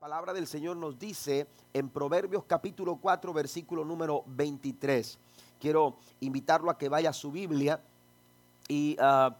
palabra del Señor nos dice en Proverbios capítulo 4, versículo número 23. Quiero invitarlo a que vaya a su Biblia y ah,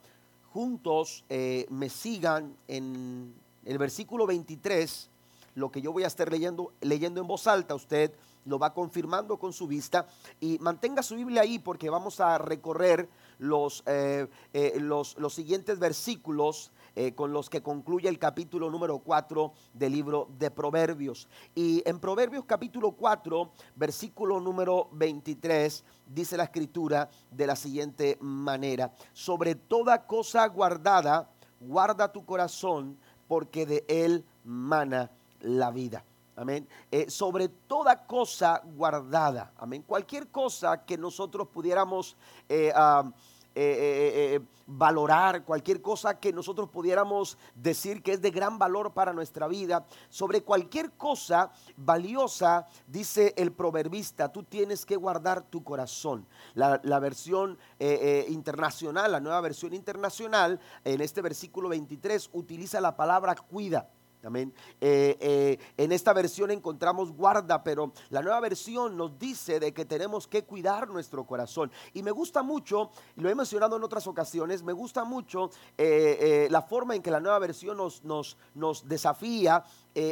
juntos eh, me sigan en el versículo 23, lo que yo voy a estar leyendo, leyendo en voz alta, usted lo va confirmando con su vista. Y mantenga su Biblia ahí porque vamos a recorrer los, eh, eh, los, los siguientes versículos eh, con los que concluye el capítulo número 4 del libro de Proverbios. Y en Proverbios capítulo 4, versículo número 23, dice la escritura de la siguiente manera, sobre toda cosa guardada, guarda tu corazón, porque de él mana la vida. Amén. Eh, sobre toda cosa guardada. Amén. Cualquier cosa que nosotros pudiéramos eh, eh, eh, eh, valorar, cualquier cosa que nosotros pudiéramos decir que es de gran valor para nuestra vida, sobre cualquier cosa valiosa, dice el proverbista, tú tienes que guardar tu corazón. La, la versión internacional, la nueva versión internacional, en este versículo 23, utiliza la palabra cuida. Amén. Eh, eh, en esta versión encontramos guarda, pero la nueva versión nos dice de que tenemos que cuidar nuestro corazón. Y me gusta mucho, lo he mencionado en otras ocasiones, me gusta mucho eh, la forma en que la nueva versión nos, nos, nos desafía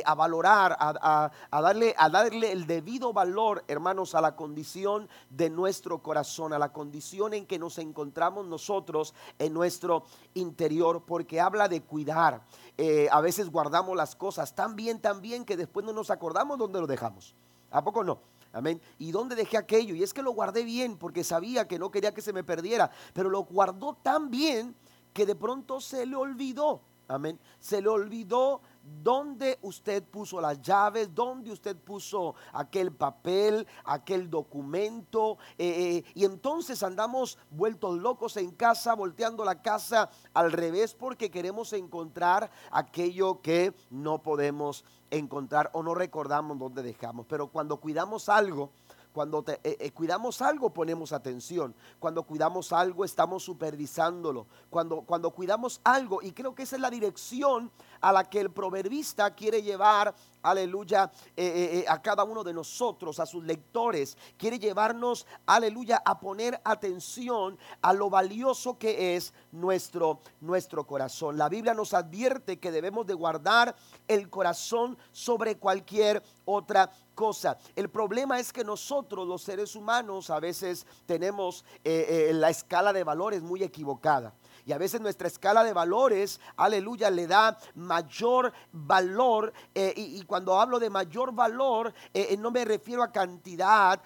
a valorar, a, darle, a darle el debido valor, hermanos, a la condición de nuestro corazón, a la condición en que nos encontramos nosotros en nuestro interior, porque habla de cuidar. Eh, a veces guardamos las cosas tan bien, tan bien que después no nos acordamos dónde lo dejamos. ¿A poco no? Amén. ¿Y dónde dejé aquello? Y es que lo guardé bien porque sabía que no quería que se me perdiera, pero lo guardó tan bien que de pronto se le olvidó. Amén. Se le olvidó dónde usted puso las llaves, dónde usted puso aquel papel, aquel documento. Eh, eh, y entonces andamos vueltos locos en casa, volteando la casa al revés porque queremos encontrar aquello que no podemos encontrar o no recordamos dónde dejamos. Pero cuando cuidamos algo, cuando eh, cuidamos algo ponemos atención. Cuando cuidamos algo estamos supervisándolo. Cuando, cuando cuidamos algo, y creo que esa es la dirección a la que el proverbista quiere llevar, aleluya, eh, eh, eh, a cada uno de nosotros, a sus lectores. Quiere llevarnos, aleluya, a poner atención a lo valioso que es nuestro, nuestro corazón. La Biblia nos advierte que debemos de guardar el corazón sobre cualquier otra cosa. El problema es que nosotros, los seres humanos, a veces tenemos la escala de valores muy equivocada. Y a veces nuestra escala de valores, aleluya, le da mayor valor. Eh, y, cuando hablo de mayor valor, eh, eh, no me refiero a cantidad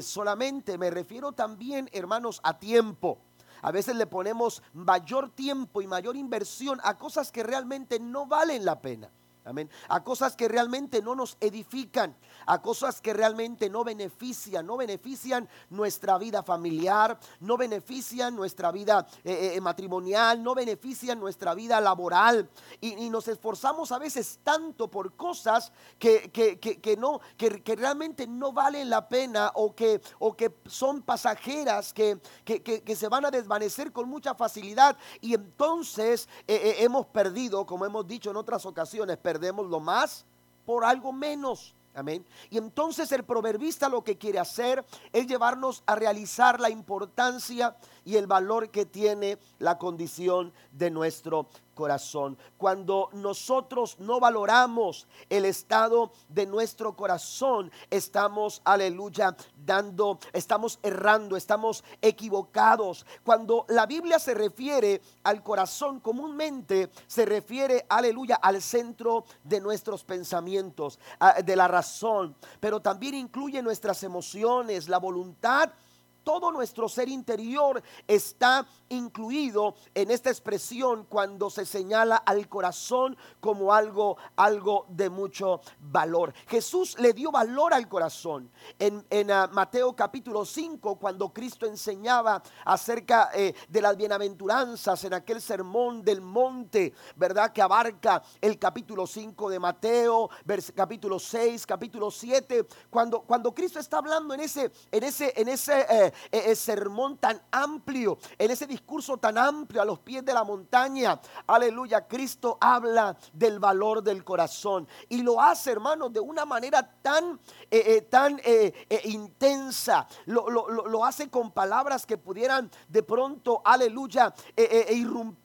solamente, me refiero también, hermanos, a tiempo. A veces le ponemos mayor tiempo y mayor inversión a cosas que realmente no valen la pena. Amén. A cosas que realmente no nos edifican, a cosas que realmente no benefician, no benefician nuestra vida familiar, no benefician nuestra vida eh, eh, matrimonial, no benefician nuestra vida laboral. Y, nos esforzamos a veces tanto por cosas que, que, no, que, realmente no valen la pena o que, o que son pasajeras, que, se van a desvanecer con mucha facilidad. Y entonces eh, hemos perdido, como hemos dicho en otras ocasiones, perdemos lo más por algo menos. Amén. Y entonces el proverbista lo que quiere hacer es llevarnos a realizar la importancia y el valor que tiene la condición de nuestro corazón. Cuando nosotros no valoramos el estado de nuestro corazón, estamos, aleluya, dando, estamos errando, estamos equivocados. Cuando la Biblia se refiere al corazón comúnmente, se refiere, aleluya, al centro de nuestros pensamientos, de la razón, pero también incluye nuestras emociones, la voluntad todo nuestro ser interior está incluido en esta expresión cuando se señala al corazón como algo, algo de mucho valor. Jesús le dio valor al corazón. En, ah, Mateo capítulo 5, cuando Cristo enseñaba acerca eh, de las bienaventuranzas en aquel sermón del monte, ¿verdad? Que abarca el capítulo 5 de Mateo, capítulo 6, capítulo 7, cuando, cuando Cristo está hablando en ese, en ese, en ese eh, eh, sermón tan amplio, en ese discurso tan amplio a los pies de la montaña, aleluya, Cristo habla del valor del corazón y lo hace, hermanos, de una manera tan, eh, eh, tan eh, intensa. Lo, lo, hace con palabras que pudieran de pronto, aleluya, irrumpir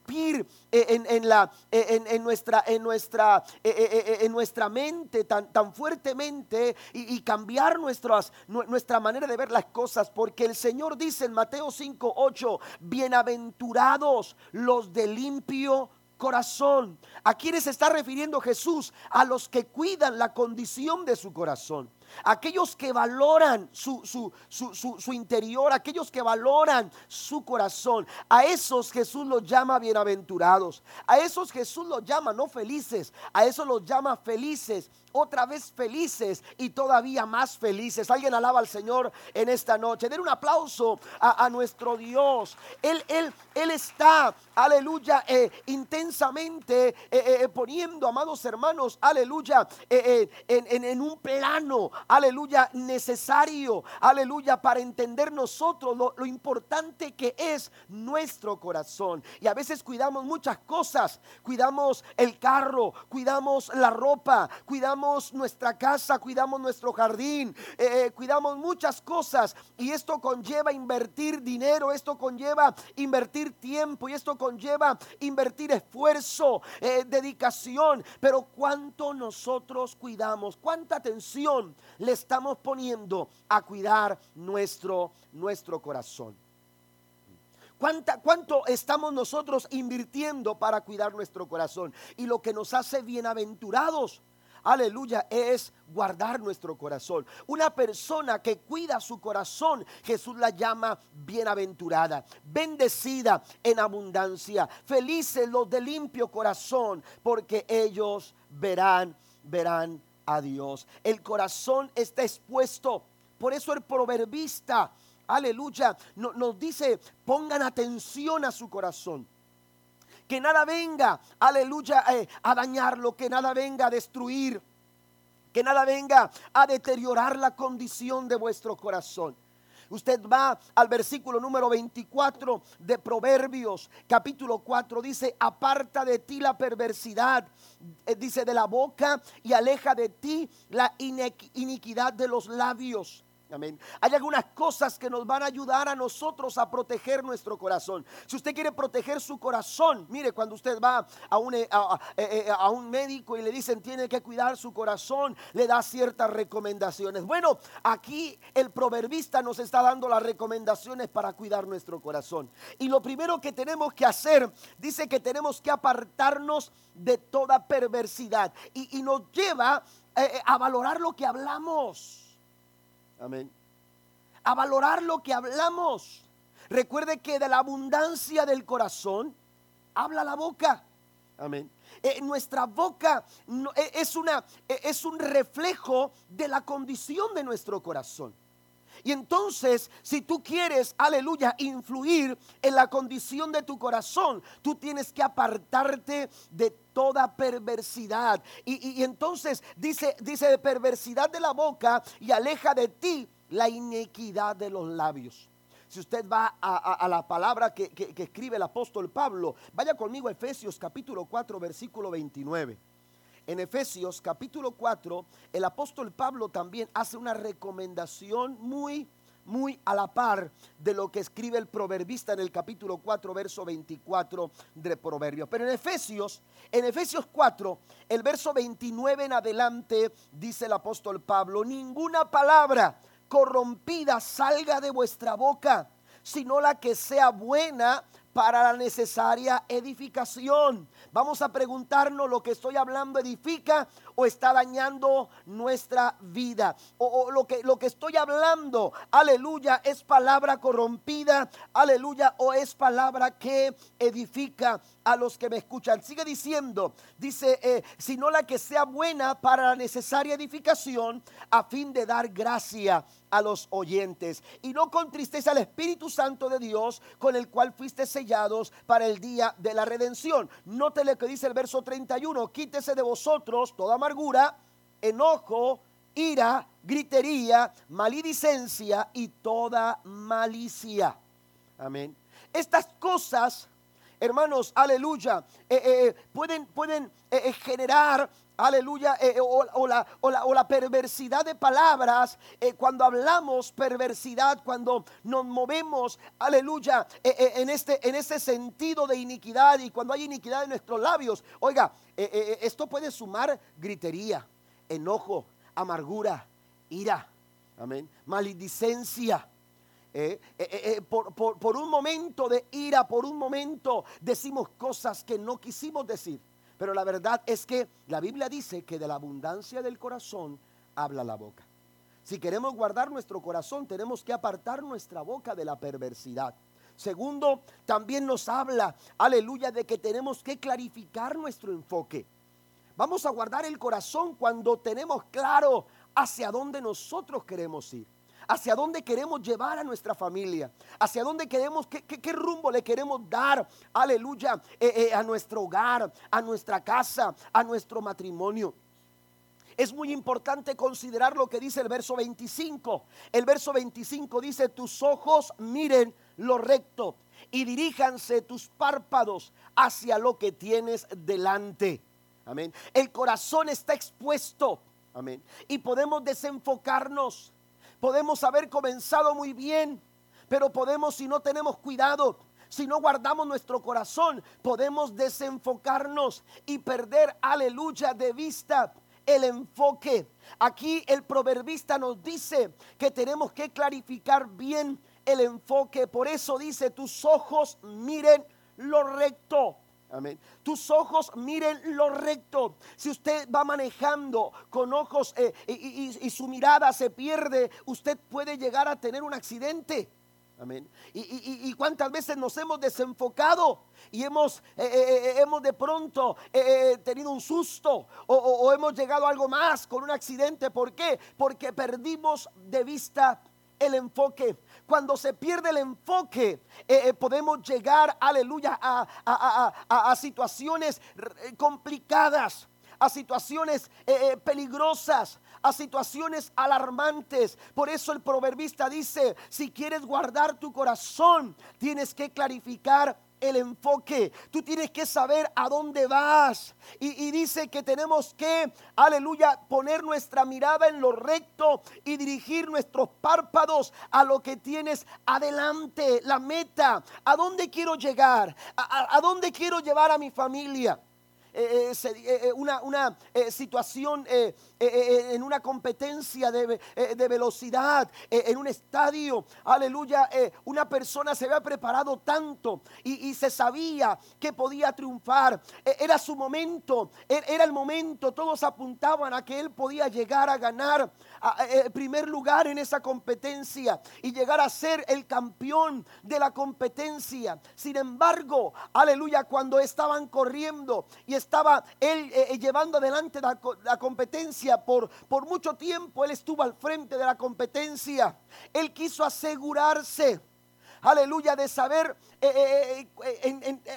en, la, en, nuestra, en, nuestra, en nuestra mente tan, tan fuertemente y, cambiar nuestras, nuestra manera de ver las cosas, porque el Señor dice en Mateo 5, 8, bienaventurados los de limpio corazón. ¿A quiénes está refiriendo Jesús? A los que cuidan la condición de su corazón aquellos que valoran su, su, interior, aquellos que valoran su corazón, a esos Jesús los llama bienaventurados, a esos Jesús los llama no felices, a esos los llama felices otra vez felices y todavía más felices. Alguien alaba al Señor en esta noche. Den un aplauso a, nuestro Dios. Él, él, él está, aleluya, eh, intensamente eh, eh, poniendo, amados hermanos, aleluya, en, en, un plano, aleluya, necesario, aleluya, para entender nosotros lo, importante que es nuestro corazón. Y a veces cuidamos muchas cosas, cuidamos el carro, cuidamos la ropa, cuidamos nuestra casa, cuidamos nuestro jardín, eh, eh, cuidamos muchas cosas. Y esto conlleva invertir dinero, esto conlleva invertir tiempo y esto conlleva invertir esfuerzo, eh, dedicación. Pero cuánto nosotros cuidamos, cuánta atención le estamos poniendo a cuidar nuestro, nuestro corazón. ¿Cuánta, ¿Cuánto estamos nosotros invirtiendo para cuidar nuestro corazón? Y lo que nos hace bienaventurados, aleluya, es guardar nuestro corazón. Una persona que cuida su corazón, Jesús la llama bienaventurada, bendecida en abundancia. Felices los de limpio corazón, porque ellos verán, verán a Dios. El corazón está expuesto. Por eso el proverbista, aleluya, nos dice, pongan atención a su corazón. Que nada venga, aleluya, eh, a dañarlo, que nada venga a destruir, que nada venga a deteriorar la condición de vuestro corazón. Usted va al versículo número 24 de Proverbios, capítulo 4, dice, aparta de ti la perversidad, eh, dice, de la boca y aleja de ti la iniquidad de los labios. Amén. Hay algunas cosas que nos van a ayudar a nosotros a proteger nuestro corazón. Si usted quiere proteger su corazón, mire, cuando usted va a un, eh, eh, a, un, médico y le dicen tiene que cuidar su corazón, le da ciertas recomendaciones. Bueno, aquí el proverbista nos está dando las recomendaciones para cuidar nuestro corazón. Y lo primero que tenemos que hacer, dice que tenemos que apartarnos de toda perversidad. Y, nos lleva eh, a valorar lo que hablamos. Amén. A valorar lo que hablamos. Recuerde que de la abundancia del corazón habla la boca. Amén. Eh, nuestra boca eh, es, una, eh, es un reflejo de la condición de nuestro corazón. Y entonces, si tú quieres, aleluya, influir en la condición de tu corazón, tú tienes que apartarte de toda perversidad. Y, entonces dice, dice, perversidad de la boca y aleja de ti la iniquidad de los labios. Si usted va a, la palabra que, que, escribe el apóstol Pablo, vaya conmigo a Efesios capítulo 4, versículo 29 en Efesios capítulo 4, el apóstol Pablo también hace una recomendación muy, muy a la par de lo que escribe el proverbista en el capítulo 4, verso 24 de Proverbios. Pero en Efesios, en Efesios 4, el verso 29 en adelante, dice el apóstol Pablo, ninguna palabra corrompida salga de vuestra boca, sino la que sea buena para la necesaria edificación. Vamos a preguntarnos, ¿lo que estoy hablando edifica o está dañando nuestra vida? O, lo, que, lo que estoy hablando, aleluya, es palabra corrompida, aleluya, o es palabra que edifica a los que me escuchan. Sigue diciendo, dice, eh, sino la que sea buena para la necesaria edificación a fin de dar gracia a los oyentes. Y no contristeza al Espíritu Santo de Dios con el cual fuiste sellados para el día de la redención. Note lo que dice el verso 31, quítese de vosotros toda enojo, ira, gritería, maledicencia y toda malicia. Amén. estas cosas, hermanos, aleluya, eh, eh, pueden, pueden generar aleluya, o, la, o, la, perversidad de palabras, cuando hablamos perversidad, cuando nos movemos, aleluya, en, este, en este sentido de iniquidad y cuando hay iniquidad en nuestros labios, oiga, esto puede sumar gritería, enojo, amargura, ira, amén, maledicencia. Eh, eh, eh, por, por un momento de ira, por un momento decimos cosas que no quisimos decir. Pero la verdad es que la Biblia dice que de la abundancia del corazón habla la boca. Si queremos guardar nuestro corazón, tenemos que apartar nuestra boca de la perversidad. Segundo, también nos habla, aleluya, de que tenemos que clarificar nuestro enfoque. Vamos a guardar el corazón cuando tenemos claro hacia dónde nosotros queremos ir, hacia dónde queremos llevar a nuestra familia, hacia dónde queremos, qué, qué, rumbo le queremos dar, aleluya, eh, eh, a nuestro hogar, a nuestra casa, a nuestro matrimonio. Es muy importante considerar lo que dice el verso 25. El verso 25 dice, tus ojos miren lo recto y diríjanse tus párpados hacia lo que tienes delante. Amén. El corazón está expuesto. Amén. Y podemos desenfocarnos. Podemos haber comenzado muy bien, pero podemos, si no tenemos cuidado, si no guardamos nuestro corazón, podemos desenfocarnos y perder, aleluya, de vista el enfoque. Aquí el proverbista nos dice que tenemos que clarificar bien el enfoque. Por eso dice, tus ojos miren lo recto. Amén. Tus ojos miren lo recto. Si usted va manejando con ojos eh, y, su mirada se pierde, usted puede llegar a tener un accidente. Amén. Y, cuántas veces nos hemos desenfocado y hemos, eh, eh, hemos de pronto tenido un susto o, o, hemos llegado a algo más con un accidente. ¿Por qué? Porque perdimos de vista el enfoque. Cuando se pierde el enfoque, eh, eh, podemos llegar, aleluya, a, situaciones eh, complicadas, a situaciones peligrosas, a situaciones alarmantes. Por eso el proverbista dice, si quieres guardar tu corazón, tienes que clarificar el enfoque. Tú tienes que saber a dónde vas. Y, dice que tenemos que, aleluya, poner nuestra mirada en lo recto y dirigir nuestros párpados a lo que tienes adelante, la meta. ¿A dónde quiero llegar? a dónde quiero llevar a mi familia? Eh, eh, eh, una, una situación en una competencia de, velocidad, en un estadio, aleluya, una persona se había preparado tanto y, se sabía que podía triunfar, era su momento, e, era el momento, todos apuntaban a que él podía llegar a ganar el primer lugar en esa competencia y llegar a ser el campeón de la competencia. Sin embargo, aleluya, cuando estaban corriendo y estaba él eh, eh, llevando adelante la, competencia por, por mucho tiempo. Él estuvo al frente de la competencia. Él quiso asegurarse aleluya, de saber, eh,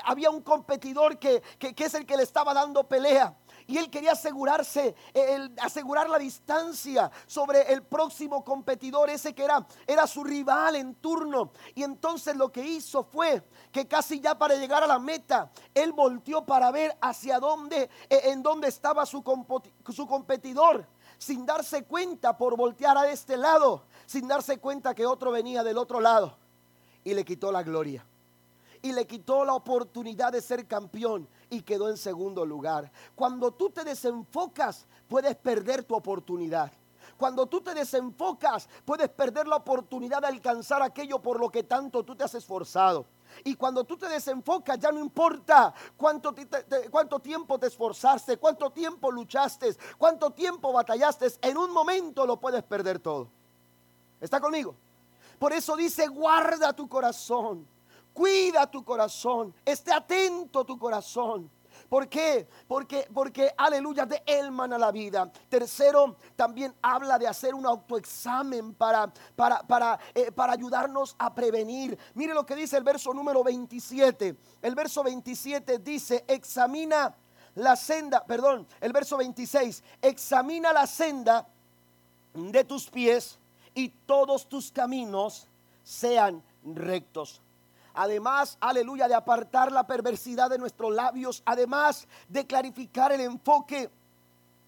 había un competidor que, que, es el que le estaba dando pelea y él quería asegurarse, el, asegurar la distancia sobre el próximo competidor, ese que era, era su rival en turno. Y entonces lo que hizo fue que casi ya para llegar a la meta, él volteó para ver hacia dónde, e, en dónde estaba su competidor sin darse cuenta por voltear a este lado, sin darse cuenta que otro venía del otro lado y le quitó la gloria y le quitó la oportunidad de ser campeón y quedó en segundo lugar. Cuando tú te desenfocas, puedes perder tu oportunidad. Cuando tú te desenfocas, puedes perder la oportunidad de alcanzar aquello por lo que tanto tú te has esforzado. Y cuando tú te desenfocas, ya no importa cuánto, tiempo te esforzaste, cuánto tiempo luchaste, cuánto tiempo batallaste, en un momento lo puedes perder todo. ¿Está conmigo? Por eso dice, guarda tu corazón. Cuida tu corazón, esté atento tu corazón. ¿Por qué? Porque, porque aleluya, de él mana la vida. Tercero, también habla de hacer un autoexamen para, para, para, eh, para ayudarnos a prevenir. Mire lo que dice el verso número 27. El verso 27 dice, examina la senda, perdón, el verso 26, examina la senda de tus pies y todos tus caminos sean rectos. Además, aleluya, de apartar la perversidad de nuestros labios. Además de clarificar el enfoque,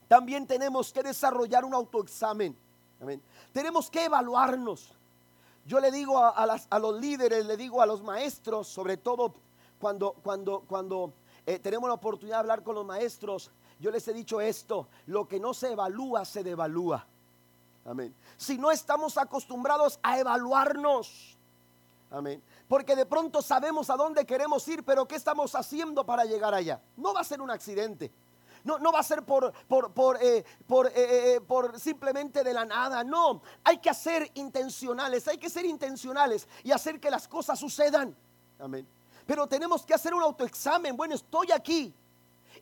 también tenemos que desarrollar un autoexamen. Tenemos que evaluarnos. Yo le digo a, los líderes, le digo a los maestros, sobre todo cuando, cuando, cuando eh, tenemos la oportunidad de hablar con los maestros, yo les he dicho esto, lo que no se evalúa se devalúa. Amén. Si no estamos acostumbrados a evaluarnos, amén. Porque de pronto sabemos a dónde queremos ir, pero ¿qué estamos haciendo para llegar allá? No va a ser un accidente. No, no va a ser por, por, por, eh, por, eh, por simplemente de la nada. No, hay que hacer intencionales, hay que ser intencionales y hacer que las cosas sucedan. Amén. Pero tenemos que hacer un autoexamen. Bueno, estoy aquí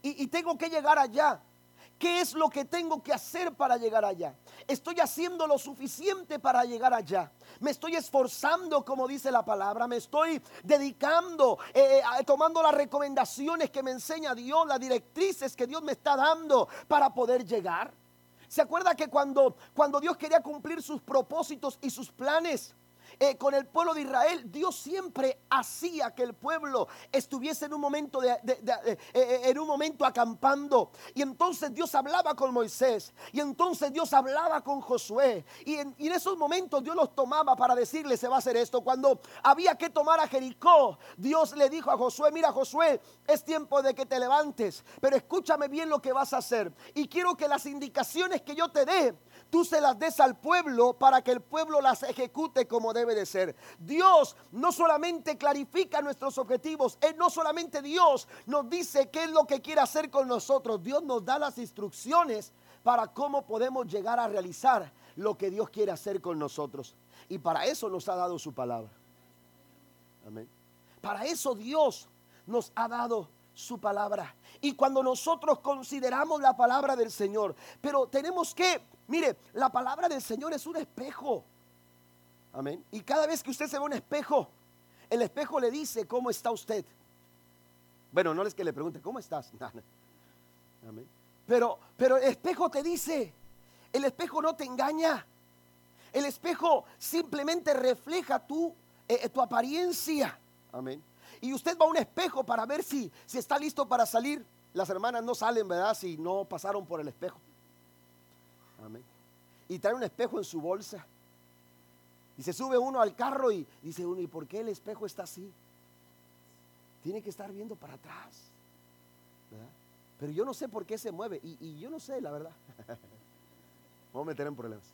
y, tengo que llegar allá. ¿Qué es lo que tengo que hacer para llegar allá? Estoy haciendo lo suficiente para llegar allá. Me estoy esforzando, como dice la palabra. Me estoy dedicando, eh, eh, tomando las recomendaciones que me enseña Dios, las directrices que Dios me está dando para poder llegar. ¿Se acuerda que cuando, cuando Dios quería cumplir sus propósitos y sus planes, eh, con el pueblo de Israel, Dios siempre hacía que el pueblo estuviese en un momento de, eh, eh, en un momento acampando. Y entonces Dios hablaba con Moisés. Y entonces Dios hablaba con Josué. Y en, y en esos momentos Dios los tomaba para decirle se va a hacer esto. Cuando había que tomar a Jericó, Dios le dijo a Josué, mira Josué, es tiempo de que te levantes. Pero escúchame bien lo que vas a hacer. Y quiero que las indicaciones que yo te dé tú se las des al pueblo para que el pueblo las ejecute como debe de ser. Dios no solamente clarifica nuestros objetivos, Él no solamente Dios nos dice qué es lo que quiere hacer con nosotros, Dios nos da las instrucciones para cómo podemos llegar a realizar lo que Dios quiere hacer con nosotros. Y para eso nos ha dado su palabra. Amén. Para eso Dios nos ha dado su palabra. Y cuando nosotros consideramos la palabra del Señor, pero tenemos que Mire, la palabra del Señor es un espejo. Amén. Y cada vez que usted se ve un espejo, el espejo le dice cómo está usted. Bueno, no es que le pregunte, ¿cómo estás? Amén. Pero, pero el espejo te dice, el espejo no te engaña. El espejo simplemente refleja tu, eh, tu apariencia. Amén. Y usted va a un espejo para ver si, si está listo para salir. Las hermanas no salen, ¿verdad? Si no pasaron por el espejo. Y trae un espejo en su bolsa. Y se sube uno al carro y dice uno, ¿y por qué el espejo está así? Tiene que estar viendo para atrás. Pero yo no sé por qué se mueve. Y, yo no sé, la verdad. Vamos a meter en problemas.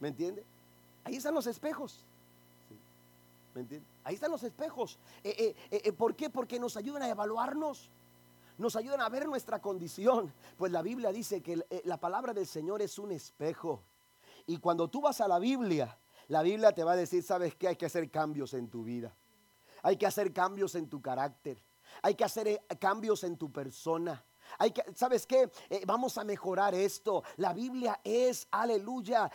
¿Me entiende? Ahí están los espejos. Ahí están los espejos. Eh, eh, eh, ¿Por qué? Porque nos ayudan a evaluarnos nos ayudan a ver nuestra condición. Pues la Biblia dice que la palabra del Señor es un espejo. Y cuando tú vas a la Biblia, la Biblia te va a decir, ¿sabes qué? Hay que hacer cambios en tu vida. Hay que hacer cambios en tu carácter. Hay que hacer cambios en tu persona. Hay que, ¿sabes qué? Eh, vamos a mejorar esto. La Biblia es, aleluya,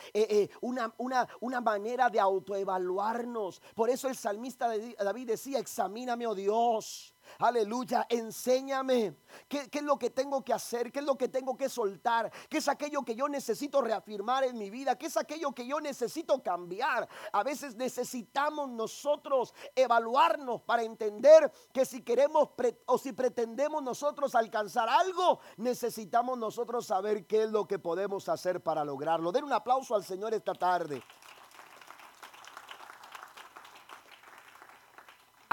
una, una, una, manera de autoevaluarnos. Por eso el salmista David decía, examíname, oh Dios Aleluya, enséñame ¿Qué, es lo que tengo que hacer, qué es lo que tengo que soltar, qué es aquello que yo necesito reafirmar en mi vida, qué es aquello que yo necesito cambiar. A veces necesitamos nosotros evaluarnos para entender que si queremos o si pretendemos nosotros alcanzar algo, necesitamos nosotros saber qué es lo que podemos hacer para lograrlo. Den un aplauso al Señor esta tarde.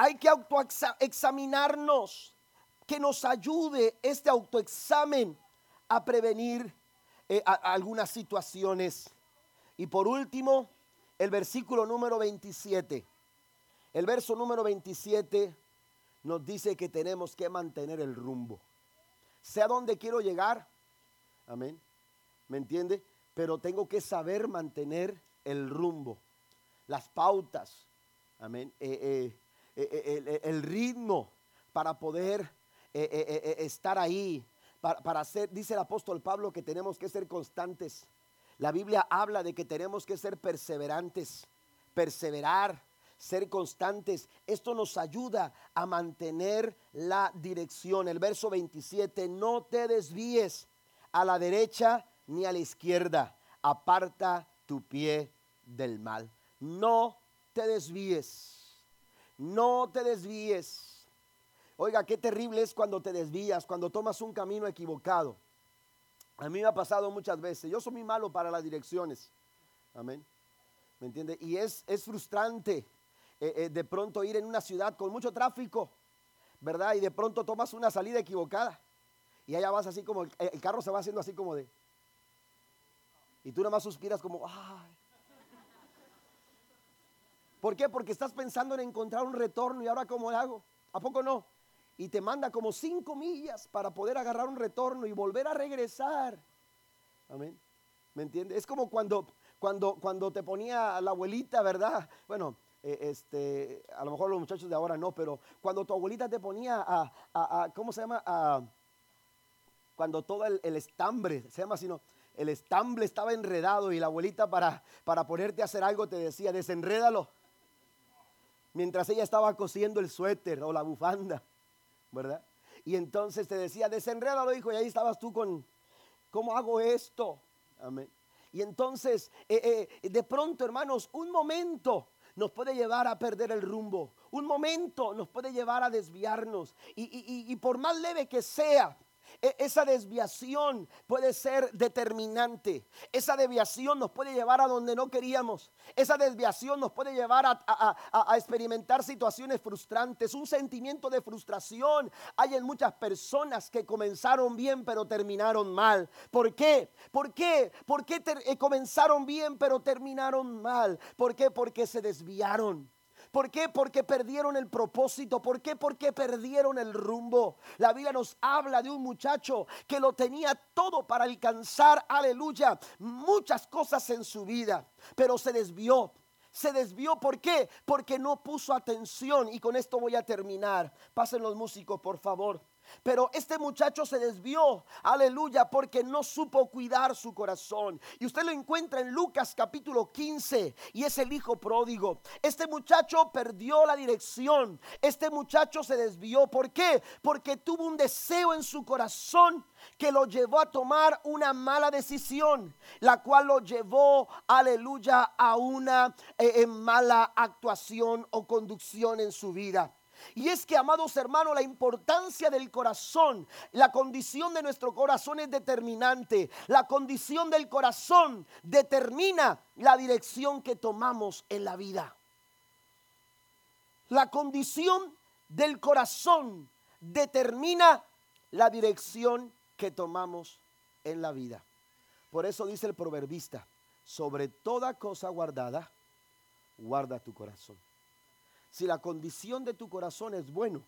Hay que autoexaminarnos, que nos ayude este autoexamen a prevenir eh, algunas situaciones. Y por último, el versículo número 27. El verso número 27 nos dice que tenemos que mantener el rumbo. Sé a dónde quiero llegar. Amén. ¿Me entiende? Pero tengo que saber mantener el rumbo, las pautas. Amén. Eh, eh, eh, eh, el, ritmo para poder eh, estar ahí, para, para ser, dice el apóstol Pablo que tenemos que ser constantes. La Biblia habla de que tenemos que ser perseverantes, perseverar, ser constantes. Esto nos ayuda a mantener la dirección. El verso 27, no te desvíes a la derecha ni a la izquierda, aparta tu pie del mal. No te desvíes. No te desvíes. Oiga, qué terrible es cuando te desvías, cuando tomas un camino equivocado. A mí me ha pasado muchas veces. Yo soy muy malo para las direcciones. Amén. ¿Me entiende? Y es, es frustrante eh, eh, de pronto ir en una ciudad con mucho tráfico, ¿verdad? Y de pronto tomas una salida equivocada. Y allá vas así como, el, carro se va haciendo así como de... Y tú nada más suspiras como, ¡ay! ¿Por qué? Porque estás pensando en encontrar un retorno y ahora cómo hago. ¿A poco no? Y te manda como cinco millas para poder agarrar un retorno y volver a regresar. Amén. ¿Me entiendes? Es como cuando, cuando, cuando te ponía la abuelita, ¿verdad? Bueno, eh, este, a lo mejor los muchachos de ahora no, pero cuando tu abuelita te ponía a, ¿cómo se llama? cuando todo el, estambre, se llama así, el estambre estaba enredado y la abuelita para, para ponerte a hacer algo te decía, desenrédalo. Mientras ella estaba cosiendo el suéter o la bufanda, ¿verdad? Y entonces te decía, desenrédalo, hijo, y ahí estabas tú con, ¿cómo hago esto? Amén. Y entonces, eh, eh, de pronto, hermanos, un momento nos puede llevar a perder el rumbo. Un momento nos puede llevar a desviarnos. Y, y por más leve que sea, esa desviación puede ser determinante. Esa desviación nos puede llevar a donde no queríamos. Esa desviación nos puede llevar a, experimentar situaciones frustrantes. Un sentimiento de frustración hay en muchas personas que comenzaron bien pero terminaron mal. ¿Por qué? ¿Por qué? ¿Por qué eh, comenzaron bien pero terminaron mal? ¿Por qué? Porque se desviaron. ¿Por qué? Porque perdieron el propósito. ¿Por qué? Porque perdieron el rumbo. La Biblia nos habla de un muchacho que lo tenía todo para alcanzar, aleluya, muchas cosas en su vida, pero se desvió. Se desvió, ¿por qué? Porque no puso atención. Y con esto voy a terminar. Pasen los músicos, por favor. Pero este muchacho se desvió, aleluya, porque no supo cuidar su corazón. Y usted lo encuentra en Lucas capítulo 15 y es el hijo pródigo. Este muchacho perdió la dirección. Este muchacho se desvió. ¿Por qué? Porque tuvo un deseo en su corazón que lo llevó a tomar una mala decisión, la cual lo llevó, aleluya, a una eh, mala actuación o conducción en su vida. Y es que, amados hermanos, la importancia del corazón, la condición de nuestro corazón es determinante. La condición del corazón determina la dirección que tomamos en la vida. La condición del corazón determina la dirección que tomamos en la vida. Por eso dice el proverbista, sobre toda cosa guardada, guarda tu corazón. Si la condición de tu corazón es bueno,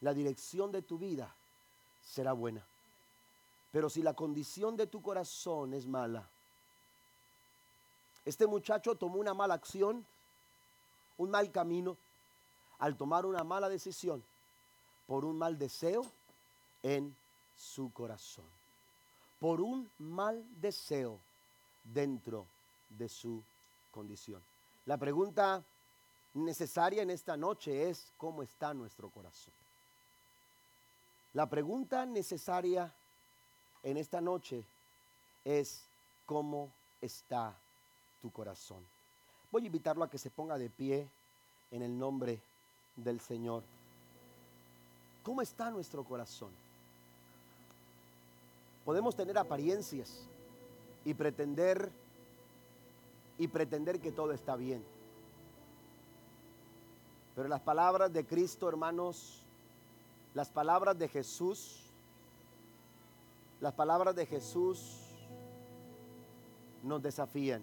la dirección de tu vida será buena. Pero si la condición de tu corazón es mala, este muchacho tomó una mala acción, un mal camino, al tomar una mala decisión por un mal deseo en su corazón. Por un mal deseo dentro de su condición. La pregunta necesaria en esta noche es cómo está nuestro corazón. La pregunta necesaria en esta noche es cómo está tu corazón. Voy a invitarlo a que se ponga de pie en el nombre del Señor. ¿Cómo está nuestro corazón? Podemos tener apariencias y pretender y pretender que todo está bien. Pero las palabras de Cristo, hermanos, las palabras de Jesús, las palabras de Jesús nos desafían.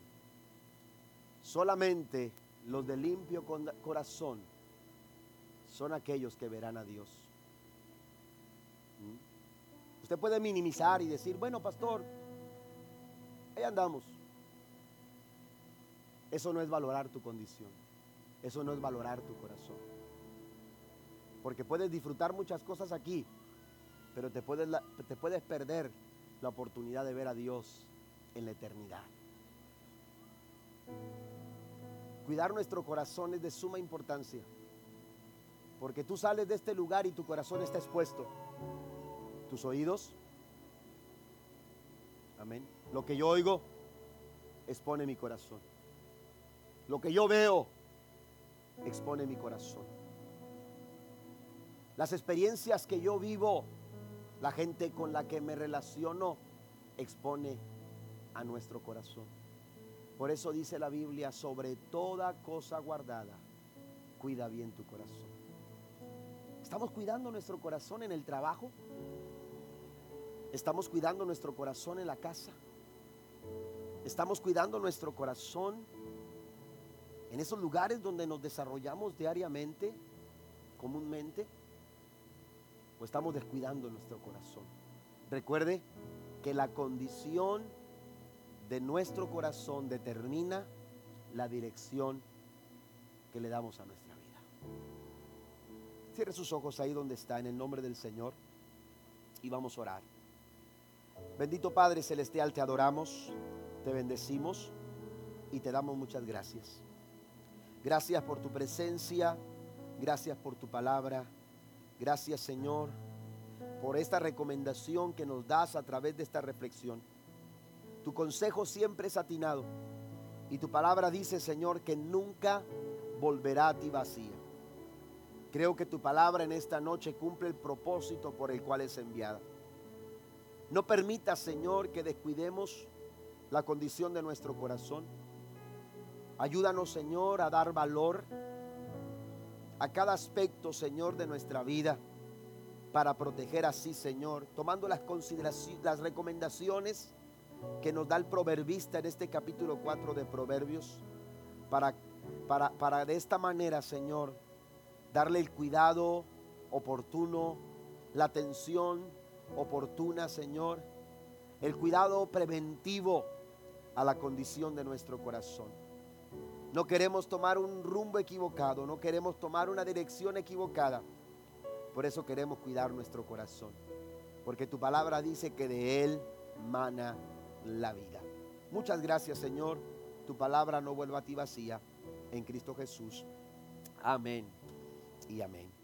Solamente los de limpio corazón son aquellos que verán a Dios. ¿Mm? Usted puede minimizar y decir, bueno, pastor, ahí andamos. Eso no es valorar tu condición. Eso no es valorar tu corazón. Porque puedes disfrutar muchas cosas aquí, pero te puedes, te puedes perder la oportunidad de ver a Dios en la eternidad. Cuidar nuestro corazón es de suma importancia. Porque tú sales de este lugar y tu corazón está expuesto. Tus oídos. Amén. Lo que yo oigo expone mi corazón. Lo que yo veo expone mi corazón. Las experiencias que yo vivo, la gente con la que me relaciono, expone a nuestro corazón. Por eso dice la Biblia, sobre toda cosa guardada, cuida bien tu corazón. ¿Estamos cuidando nuestro corazón en el trabajo? ¿Estamos cuidando nuestro corazón en la casa? ¿Estamos cuidando nuestro corazón en esos lugares donde nos desarrollamos diariamente, comúnmente? ¿O estamos descuidando nuestro corazón? Recuerde que la condición de nuestro corazón determina la dirección que le damos a nuestra vida. Cierre sus ojos ahí donde está, en el nombre del Señor, y vamos a orar. Bendito Padre Celestial, te adoramos, te bendecimos y te damos muchas gracias. Gracias por tu presencia, gracias por tu palabra, gracias Señor por esta recomendación que nos das a través de esta reflexión. Tu consejo siempre es atinado. Y tu palabra dice, Señor, que nunca volverá a ti vacía. Creo que tu palabra en esta noche cumple el propósito por el cual es enviada. No permita, Señor, que descuidemos la condición de nuestro corazón. Ayúdanos, Señor, a dar valor a cada aspecto, Señor, de nuestra vida para proteger así, Señor, tomando las consideraciones, las recomendaciones que nos da el proverbista en este capítulo 4 de Proverbios, para, para, para de esta manera, Señor, darle el cuidado oportuno, la atención oportuna, Señor, el cuidado preventivo a la condición de nuestro corazón. No queremos tomar un rumbo equivocado, no queremos tomar una dirección equivocada. Por eso queremos cuidar nuestro corazón. Porque tu palabra dice que de él mana la vida. Muchas gracias Señor. Tu palabra no vuelva a ti vacía. En Cristo Jesús. Amén y amén.